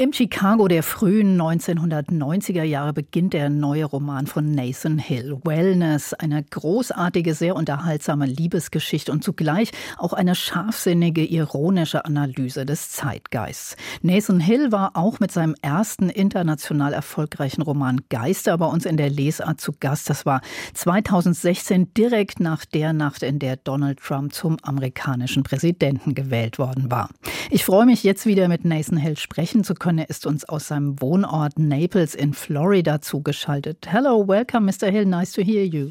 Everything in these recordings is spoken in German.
im Chicago der frühen 1990er Jahre beginnt der neue Roman von Nathan Hill, Wellness, eine großartige, sehr unterhaltsame Liebesgeschichte und zugleich auch eine scharfsinnige, ironische Analyse des Zeitgeists. Nathan Hill war auch mit seinem ersten international erfolgreichen Roman Geister bei uns in der Lesart zu Gast. Das war 2016 direkt nach der Nacht, in der Donald Trump zum amerikanischen Präsidenten gewählt worden war. Ich freue mich jetzt wieder mit Nathan Hill sprechen zu können Conner ist uns aus seinem Wohnort Naples in Florida zugeschaltet. Hello, welcome, Mr. Hill. Nice to hear you.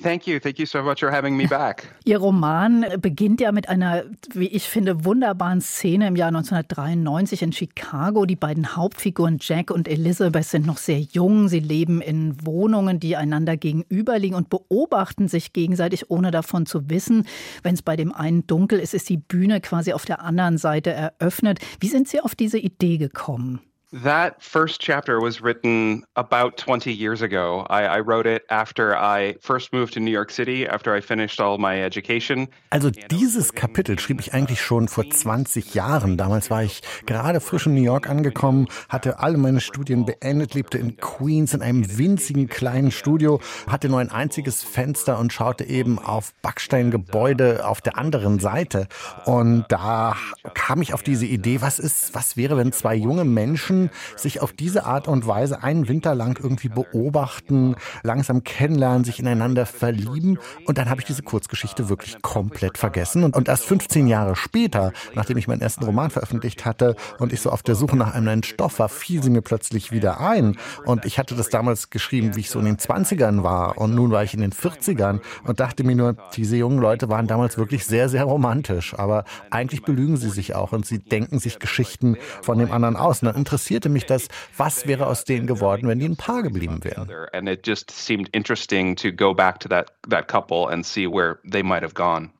Thank you. Thank you so much for having me back. Ihr Roman beginnt ja mit einer, wie ich finde, wunderbaren Szene im Jahr 1993 in Chicago. Die beiden Hauptfiguren Jack und Elizabeth sind noch sehr jung. Sie leben in Wohnungen, die einander gegenüberliegen und beobachten sich gegenseitig, ohne davon zu wissen. Wenn es bei dem einen dunkel ist, ist die Bühne quasi auf der anderen Seite eröffnet. Wie sind Sie auf diese Idee gekommen? That first chapter was written about 20 years ago. I, I, wrote it after I first moved to New York City, after I finished all my education. Also dieses Kapitel schrieb ich eigentlich schon vor 20 Jahren. Damals war ich gerade frisch in New York angekommen, hatte alle meine Studien beendet, lebte in Queens in einem winzigen kleinen Studio, hatte nur ein einziges Fenster und schaute eben auf Backsteingebäude auf der anderen Seite. Und da kam ich auf diese Idee, was ist, was wäre, wenn zwei junge Menschen Menschen sich auf diese Art und Weise einen Winter lang irgendwie beobachten, langsam kennenlernen, sich ineinander verlieben. Und dann habe ich diese Kurzgeschichte wirklich komplett vergessen. Und, und erst 15 Jahre später, nachdem ich meinen ersten Roman veröffentlicht hatte und ich so auf der Suche nach einem neuen Stoff war, fiel sie mir plötzlich wieder ein. Und ich hatte das damals geschrieben, wie ich so in den 20ern war. Und nun war ich in den 40ern und dachte mir nur, diese jungen Leute waren damals wirklich sehr, sehr romantisch. Aber eigentlich belügen sie sich auch und sie denken sich Geschichten von dem anderen aus. Und dann interessiert interessierte mich das, was wäre aus denen geworden, wenn die ein Paar geblieben wären. And it just seemed interesting to go back to that that couple and see where they might have gone.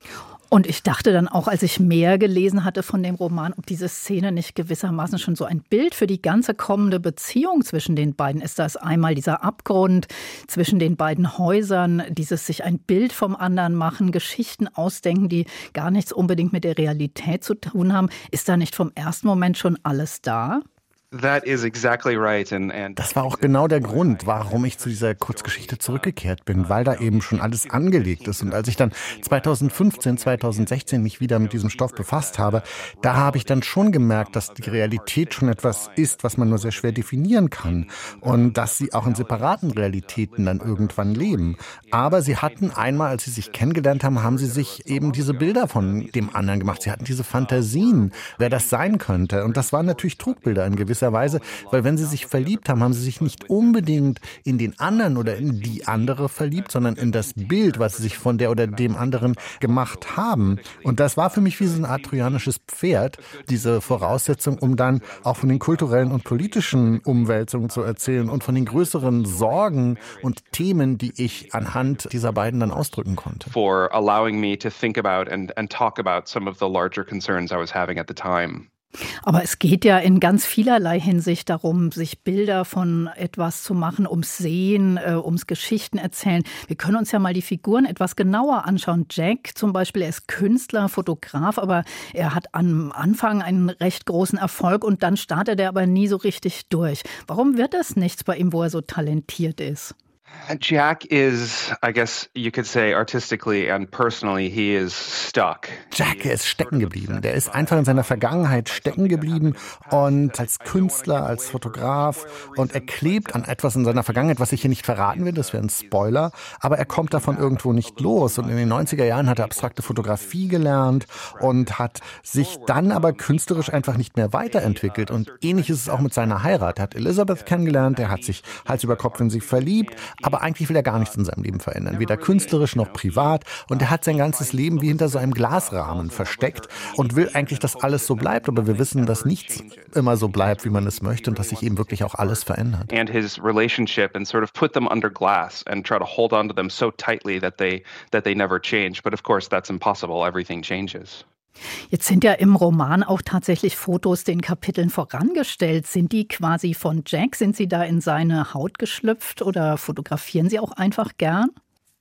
Und ich dachte dann auch, als ich mehr gelesen hatte von dem Roman, ob diese Szene nicht gewissermaßen schon so ein Bild für die ganze kommende Beziehung zwischen den beiden ist. Da ist einmal dieser Abgrund zwischen den beiden Häusern, dieses sich ein Bild vom anderen machen, Geschichten ausdenken, die gar nichts unbedingt mit der Realität zu tun haben. Ist da nicht vom ersten Moment schon alles da? Das war auch genau der Grund, warum ich zu dieser Kurzgeschichte zurückgekehrt bin, weil da eben schon alles angelegt ist. Und als ich dann 2015, 2016 mich wieder mit diesem Stoff befasst habe, da habe ich dann schon gemerkt, dass die Realität schon etwas ist, was man nur sehr schwer definieren kann. Und dass sie auch in separaten Realitäten dann irgendwann leben. Aber sie hatten einmal, als sie sich kennengelernt haben, haben sie sich eben diese Bilder von dem anderen gemacht. Sie hatten diese Fantasien, wer das sein könnte. Und das waren natürlich Trugbilder in gewisser gewisser Weise, weil wenn sie sich verliebt haben, haben sie sich nicht unbedingt in den anderen oder in die andere verliebt, sondern in das Bild, was sie sich von der oder dem anderen gemacht haben. Und das war für mich wie so ein Art trojanisches Pferd, diese Voraussetzung, um dann auch von den kulturellen und politischen Umwälzungen zu erzählen und von den größeren Sorgen und Themen, die ich anhand dieser beiden dann ausdrücken konnte. For allowing me to think about and, and talk about some of the larger concerns I was having at the time. Aber es geht ja in ganz vielerlei Hinsicht darum, sich Bilder von etwas zu machen, ums Sehen, äh, ums Geschichten erzählen. Wir können uns ja mal die Figuren etwas genauer anschauen. Jack zum Beispiel, er ist Künstler, Fotograf, aber er hat am Anfang einen recht großen Erfolg und dann startet er aber nie so richtig durch. Warum wird das nichts bei ihm, wo er so talentiert ist? Jack is, I guess you could say artistically and personally, he is stuck. Jack ist stecken geblieben. Der ist einfach in seiner Vergangenheit stecken geblieben und als Künstler, als Fotograf und er klebt an etwas in seiner Vergangenheit, was ich hier nicht verraten will, das wäre ein Spoiler, aber er kommt davon irgendwo nicht los und in den 90er Jahren hat er abstrakte Fotografie gelernt und hat sich dann aber künstlerisch einfach nicht mehr weiterentwickelt und ähnlich ist es auch mit seiner Heirat. Er hat Elizabeth kennengelernt, er hat sich Hals über Kopf in sie verliebt, aber eigentlich will er gar nichts in seinem Leben verändern, weder künstlerisch noch privat. Und er hat sein ganzes Leben wie hinter so einem Glasrahmen versteckt und will eigentlich, dass alles so bleibt. Aber wir wissen, dass nichts immer so bleibt, wie man es möchte und dass sich eben wirklich auch alles verändert. And his relationship and sort of put them under glass and try to hold on to them so tightly that they that they never change. But of course, that's impossible. Everything changes. Jetzt sind ja im Roman auch tatsächlich Fotos den Kapiteln vorangestellt. Sind die quasi von Jack? Sind Sie da in seine Haut geschlüpft oder fotografieren Sie auch einfach gern?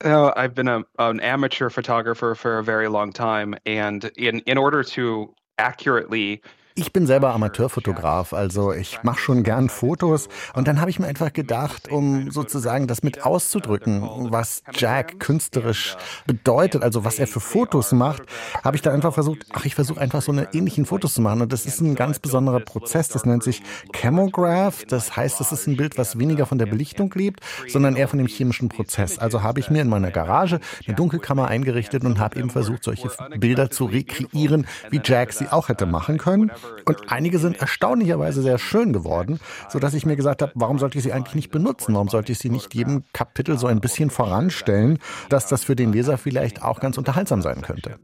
Uh, I've been a, an amateur photographer for a very long time, and in in order to accurately Ich bin selber Amateurfotograf, also ich mache schon gern Fotos. Und dann habe ich mir einfach gedacht, um sozusagen das mit auszudrücken, was Jack künstlerisch bedeutet, also was er für Fotos macht, habe ich da einfach versucht, ach, ich versuche einfach so eine ähnlichen Fotos zu machen. Und das ist ein ganz besonderer Prozess, das nennt sich Chemograph. Das heißt, das ist ein Bild, was weniger von der Belichtung lebt, sondern eher von dem chemischen Prozess. Also habe ich mir in meiner Garage eine Dunkelkammer eingerichtet und habe eben versucht, solche Bilder zu rekreieren, wie Jack sie auch hätte machen können. Und einige sind erstaunlicherweise sehr schön geworden, sodass ich mir gesagt habe, warum sollte ich sie eigentlich nicht benutzen? Warum sollte ich sie nicht jedem Kapitel so ein bisschen voranstellen, dass das für den Leser vielleicht auch ganz unterhaltsam sein könnte?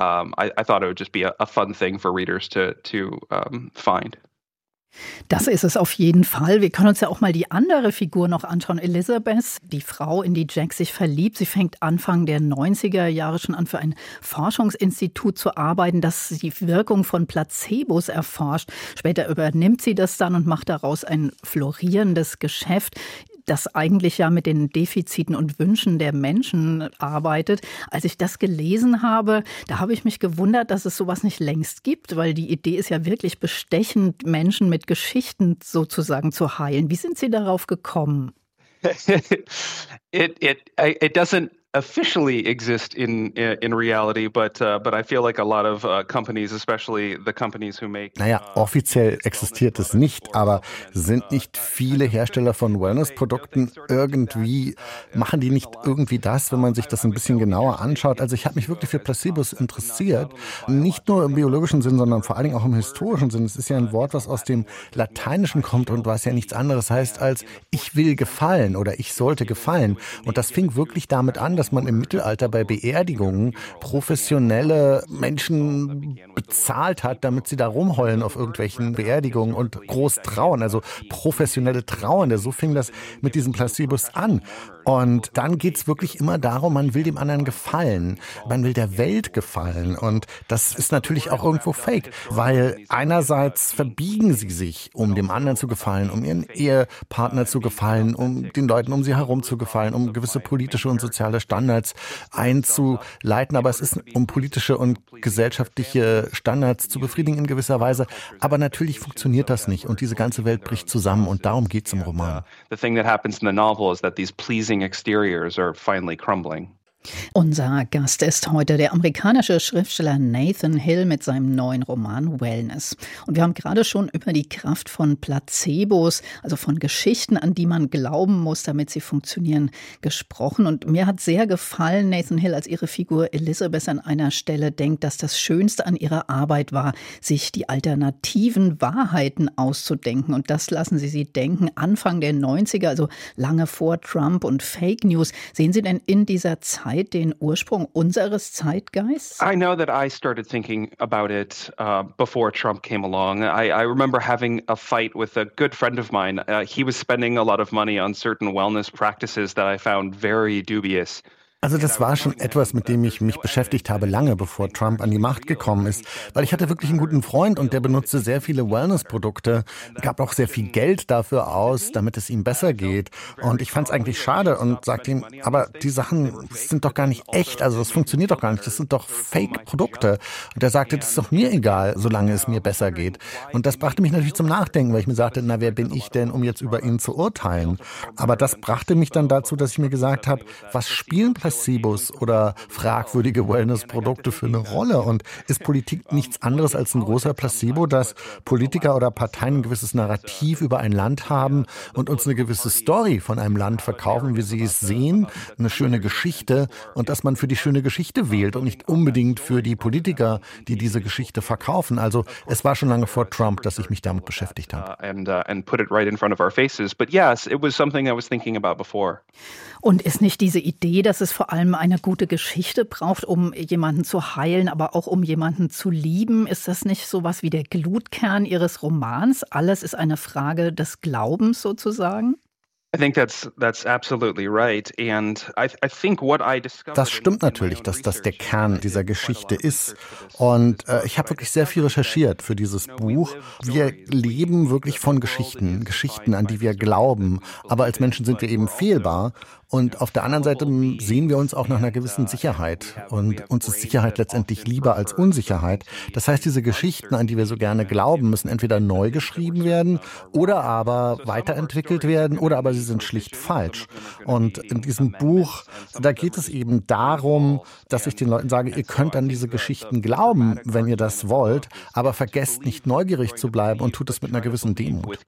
Um, I, I thought it would just be a, a fun thing for readers to, to um, find. Das ist es auf jeden Fall. Wir können uns ja auch mal die andere Figur noch anschauen. Elizabeth, die Frau, in die Jack sich verliebt. Sie fängt Anfang der 90er Jahre schon an, für ein Forschungsinstitut zu arbeiten, das die Wirkung von Placebos erforscht. Später übernimmt sie das dann und macht daraus ein florierendes Geschäft das eigentlich ja mit den Defiziten und Wünschen der Menschen arbeitet. Als ich das gelesen habe, da habe ich mich gewundert, dass es sowas nicht längst gibt, weil die Idee ist ja wirklich bestechend, Menschen mit Geschichten sozusagen zu heilen. Wie sind Sie darauf gekommen? it it it doesn't officially exist in in reality, but uh, but I feel like a lot of uh, companies, especially the companies who make. Naja, uh, offiziell existiert es nicht, aber sind nicht viele Hersteller von Wellness-Produkten irgendwie machen die nicht irgendwie das, wenn man sich das ein bisschen genauer anschaut? Also ich habe mich wirklich für Placebos interessiert, nicht nur im biologischen Sinn, sondern vor allen Dingen auch im historischen Sinn. Es ist ja ein Wort, was aus dem Lateinischen kommt und was ja nichts anderes heißt als ich will gefallen oder ich sollte gefallen. Und das fing wirklich damit an, dass man im Mittelalter bei Beerdigungen professionelle Menschen bezahlt hat, damit sie da rumheulen auf irgendwelchen Beerdigungen und groß trauen, also professionelle Trauernde. So fing das mit diesem Placebos an. Und dann geht es wirklich immer darum, man will dem anderen gefallen, man will der Welt gefallen. Und das ist natürlich auch irgendwo fake, weil einerseits verbiegen sie sich, um dem anderen zu gefallen, um ihren Ehepartner zu gefallen, um den Leuten um sie herum zu gefallen, um gewisse politische und soziale Standards einzuleiten. Aber es ist um politische und gesellschaftliche Standards zu befriedigen in gewisser Weise. Aber natürlich funktioniert das nicht und diese ganze Welt bricht zusammen und darum geht es im Roman. The thing that happens in the novel is that these pleasing exteriors are finally crumbling. Unser Gast ist heute der amerikanische Schriftsteller Nathan Hill mit seinem neuen Roman Wellness. Und wir haben gerade schon über die Kraft von Placebos, also von Geschichten, an die man glauben muss, damit sie funktionieren, gesprochen. Und mir hat sehr gefallen, Nathan Hill, als ihre Figur Elizabeth an einer Stelle denkt, dass das Schönste an ihrer Arbeit war, sich die alternativen Wahrheiten auszudenken. Und das lassen Sie sie denken. Anfang der 90er, also lange vor Trump und Fake News. Sehen Sie denn in dieser Zeit Zeit den Ursprung unseres Zeitgeists? I know that I started thinking about it uh, before Trump came along. I, I, remember having a fight with a good friend of mine. Uh, he was spending a lot of money on certain wellness practices that I found very dubious. Also das war schon etwas, mit dem ich mich beschäftigt habe, lange bevor Trump an die Macht gekommen ist. Weil ich hatte wirklich einen guten Freund und der benutzte sehr viele Wellness-Produkte, gab auch sehr viel Geld dafür aus, damit es ihm besser geht. Und ich fand es eigentlich schade und sagte ihm, aber die Sachen sind doch gar nicht echt, also das funktioniert doch gar nicht, das sind doch Fake-Produkte. Und er sagte, das ist doch mir egal, solange es mir besser geht. Und das brachte mich natürlich zum Nachdenken, weil ich mir sagte, na wer bin ich denn, um jetzt über ihn zu urteilen? Aber das brachte mich dann dazu, dass ich mir gesagt habe, was spielen Placebos oder fragwürdige Wellnessprodukte für eine Rolle? Und ist Politik nichts anderes als ein großer Placebo, dass Politiker oder Parteien ein gewisses Narrativ über ein Land haben und uns eine gewisse Story von einem Land verkaufen, wie sie es sehen, eine schöne Geschichte und dass man für die schöne Geschichte wählt und nicht unbedingt für die Politiker, die diese Geschichte verkaufen. Also es war schon lange vor Trump, dass ich mich damit beschäftigt habe. Uh, and, uh, and put it right in front of our faces. But yes, it was something I was thinking about before. Und ist nicht diese Idee, dass es vor allem eine gute Geschichte braucht, um jemanden zu heilen, aber auch um jemanden zu lieben, ist das nicht so was wie der Glutkern Ihres Romans? Alles ist eine Frage des Glaubens sozusagen? Das stimmt natürlich, dass das der Kern dieser Geschichte ist. Und äh, ich habe wirklich sehr viel recherchiert für dieses Buch. Wir leben wirklich von Geschichten, Geschichten, an die wir glauben. Aber als Menschen sind wir eben fehlbar. Und auf der anderen Seite sehen wir uns auch nach einer gewissen Sicherheit. Und uns ist Sicherheit letztendlich lieber als Unsicherheit. Das heißt, diese Geschichten, an die wir so gerne glauben, müssen entweder neu geschrieben werden oder aber weiterentwickelt werden oder aber sie sind schlicht falsch. Und in diesem Buch, da geht es eben darum, dass ich den Leuten sage, ihr könnt an diese Geschichten glauben, wenn ihr das wollt, aber vergesst nicht neugierig zu bleiben und tut es mit einer gewissen Demut.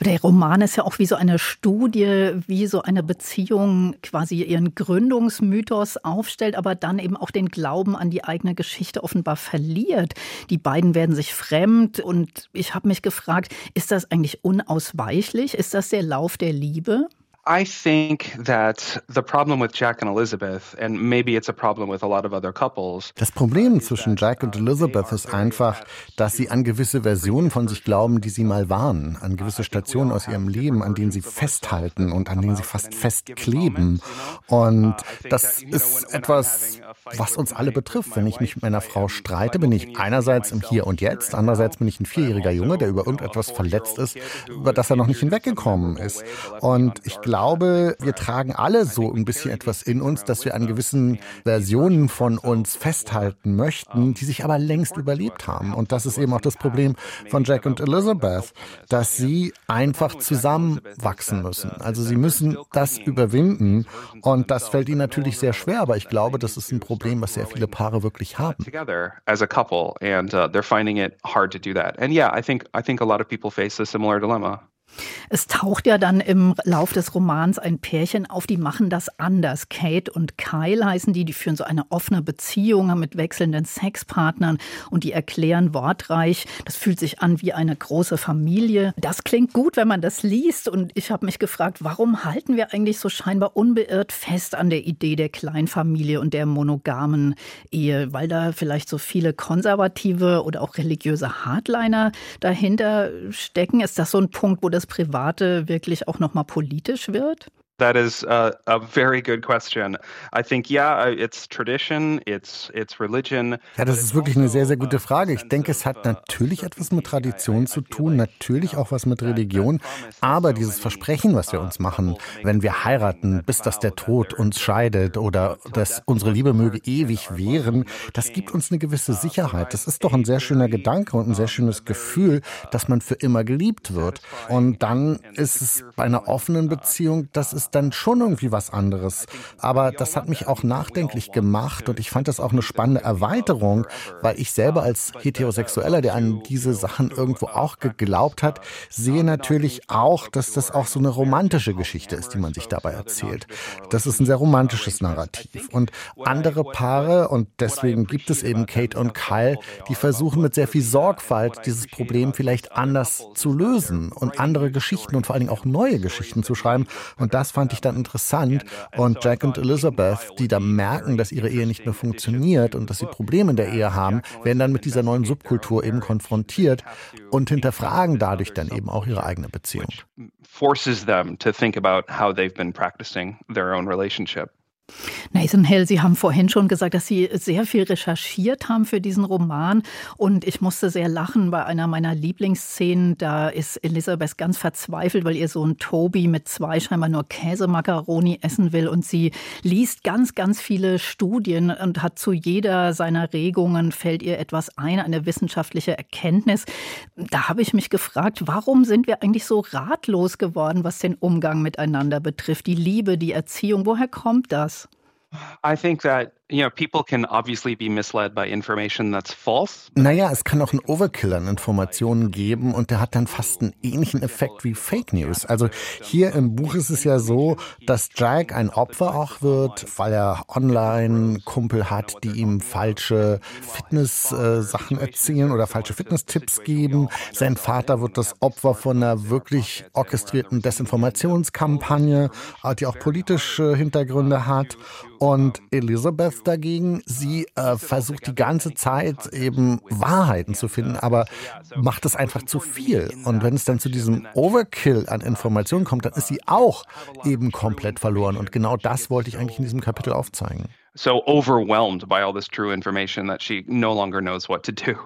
Der Roman ist ja auch wie so eine Studie, wie so eine Beziehung quasi ihren Gründungsmythos aufstellt, aber dann eben auch den Glauben an die eigene Geschichte offenbar verliert. Die beiden werden sich fremd und ich habe mich gefragt, ist das eigentlich unausweichlich? Ist das der Lauf der Liebe? I think that the problem with Jack and Elizabeth, and maybe it's a problem with a lot of other couples. Das Problem zwischen Jack und Elizabeth ist einfach, dass sie an gewisse Versionen von sich glauben, die sie mal waren, an gewisse Stationen aus ihrem Leben, an denen sie festhalten und an denen sie fast festkleben. Und das ist etwas, was uns alle betrifft. Wenn ich mich mit meiner Frau streite, bin ich einerseits im Hier und Jetzt, andererseits bin ich ein vierjähriger Junge, der über irgendetwas verletzt ist, über das er noch nicht hinweggekommen ist. Und ich glaube, glaube, wir tragen alle so ein bisschen etwas in uns, dass wir an gewissen Versionen von uns festhalten möchten, die sich aber längst überlebt haben. Und das ist eben auch das Problem von Jack und Elizabeth, dass sie einfach zusammenwachsen müssen. Also sie müssen das überwinden und das fällt ihnen natürlich sehr schwer, aber ich glaube, das ist ein Problem, was sehr viele Paare wirklich haben. and uh, they're finding it hard to do that. And yeah, I think I think a lot of people face a similar dilemma. Es taucht ja dann im Lauf des Romans ein Pärchen auf, die machen das anders. Kate und Kyle heißen die, die führen so eine offene Beziehung mit wechselnden Sexpartnern und die erklären wortreich, das fühlt sich an wie eine große Familie. Das klingt gut, wenn man das liest und ich habe mich gefragt, warum halten wir eigentlich so scheinbar unbeirrt fest an der Idee der Kleinfamilie und der monogamen Ehe, weil da vielleicht so viele konservative oder auch religiöse Hardliner dahinter stecken? Ist das so ein Punkt, wo das das Private wirklich auch noch mal politisch wird? That is a, a, very good question. I think, yeah, uh, it's tradition, it's, it's religion. Ja, das ist wirklich eine sehr, sehr gute Frage. Ich denke, es hat natürlich etwas mit Tradition zu tun, natürlich auch was mit Religion. Aber dieses Versprechen, was wir uns machen, wenn wir heiraten, bis dass der Tod uns scheidet oder dass unsere Liebe möge ewig währen, das gibt uns eine gewisse Sicherheit. Das ist doch ein sehr schöner Gedanke und ein sehr schönes Gefühl, dass man für immer geliebt wird. Und dann ist es bei einer offenen Beziehung, das ist dann schon irgendwie was anderes. Aber das hat mich auch nachdenklich gemacht und ich fand das auch eine spannende Erweiterung, weil ich selber als Heterosexueller, der an diese Sachen irgendwo auch geglaubt hat, sehe natürlich auch, dass das auch so eine romantische Geschichte ist, die man sich dabei erzählt. Das ist ein sehr romantisches Narrativ. Und andere Paare, und deswegen gibt es eben Kate und Kyle, die versuchen mit sehr viel Sorgfalt dieses Problem vielleicht anders zu lösen und andere Geschichten und vor allen Dingen auch neue Geschichten zu schreiben. Und das fand ich dann interessant. Und Jack und Elizabeth, die da merken, dass ihre Ehe nicht mehr funktioniert und dass sie Probleme in der Ehe haben, werden dann mit dieser neuen Subkultur eben konfrontiert und hinterfragen dadurch dann eben auch ihre eigene Beziehung. Forces them to think about how they've been practicing their own relationship. Nathan Hell, Sie haben vorhin schon gesagt, dass Sie sehr viel recherchiert haben für diesen Roman. Und ich musste sehr lachen bei einer meiner Lieblingsszenen. Da ist Elisabeth ganz verzweifelt, weil ihr Sohn Toby mit zwei scheinbar nur Käsemakaroni essen will. Und sie liest ganz, ganz viele Studien und hat zu jeder seiner Regungen fällt ihr etwas ein, eine wissenschaftliche Erkenntnis. Da habe ich mich gefragt, warum sind wir eigentlich so ratlos geworden, was den Umgang miteinander betrifft? Die Liebe, die Erziehung, woher kommt das? I think that you know, people can obviously be misled by information that's false. Naja, es kann auch einen Overkill an Informationen geben und der hat dann fast einen ähnlichen Effekt wie Fake News. Also hier im Buch ist es ja so, dass Jack ein Opfer auch wird, weil er online Kumpel hat, die ihm falsche Fitness-Sachen erzählen oder falsche Fitness-Tipps geben. Sein Vater wird das Opfer von einer wirklich orchestrierten Desinformationskampagne, die auch politische Hintergründe hat. Und Elizabeth dagegen, sie äh, versucht die ganze Zeit eben Wahrheiten zu finden, aber macht es einfach zu viel. Und wenn es dann zu diesem Overkill an Informationen kommt, dann ist sie auch eben komplett verloren. Und genau das wollte ich eigentlich in diesem Kapitel aufzeigen. So overwhelmed by all this true information that she no longer knows what to do.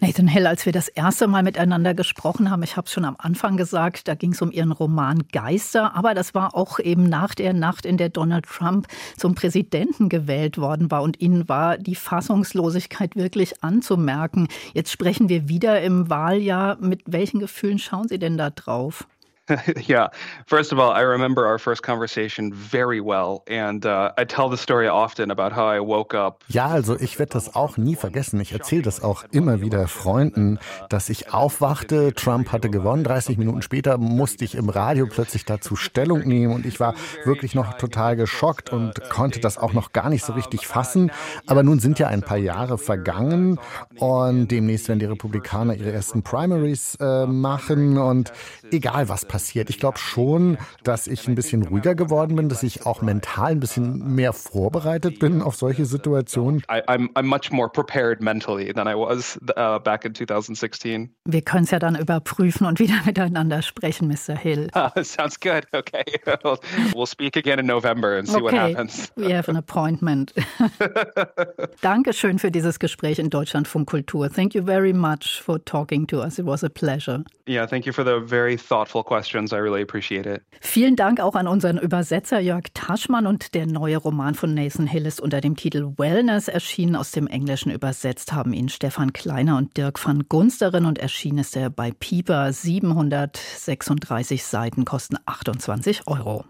Nathan Hill, als wir das erste Mal miteinander gesprochen haben, ich habe es schon am Anfang gesagt, da ging es um Ihren Roman Geister, aber das war auch eben nach der Nacht, in der Donald Trump zum Präsidenten gewählt worden war und Ihnen war die Fassungslosigkeit wirklich anzumerken. Jetzt sprechen wir wieder im Wahljahr. Mit welchen Gefühlen schauen Sie denn da drauf? yeah. First of all, I remember our first conversation very well, and uh, I tell the story often about how I woke up. Ja, also ich werde das auch nie vergessen. Ich erzähle das auch immer wieder Freunden, dass ich aufwachte, Trump hatte gewonnen. 30 Minuten später musste ich im Radio plötzlich dazu Stellung nehmen und ich war wirklich noch total geschockt und konnte das auch noch gar nicht so richtig fassen. Aber nun sind ja ein paar Jahre vergangen und demnächst werden die Republikaner ihre ersten Primaries äh, machen und egal was passiert passiert. Ich glaube schon, dass ich ein bisschen ruhiger geworden bin, dass ich auch mental ein bisschen mehr vorbereitet bin auf solche Situationen. I, I'm, I'm much more prepared mentally than I was uh, back in 2016. Wir können es ja dann überprüfen und wieder miteinander sprechen, Mr. Hill. Uh, sounds good. Okay. We'll speak again in November and see okay. what happens. We have an appointment. Dankeschön für dieses Gespräch in Deutschlandfunk Kultur. Thank you very much for talking to us. It was a pleasure. Yeah, thank you for the very thoughtful question questions. I really appreciate it. Vielen Dank auch an unseren Übersetzer Jörg Taschmann und der neue Roman von Nathan Hill ist unter dem Titel Wellness erschienen. Aus dem Englischen übersetzt haben ihn Stefan Kleiner und Dirk van Gunsteren und erschienen ist er bei Pieper. 736 Seiten kosten 28 Euro.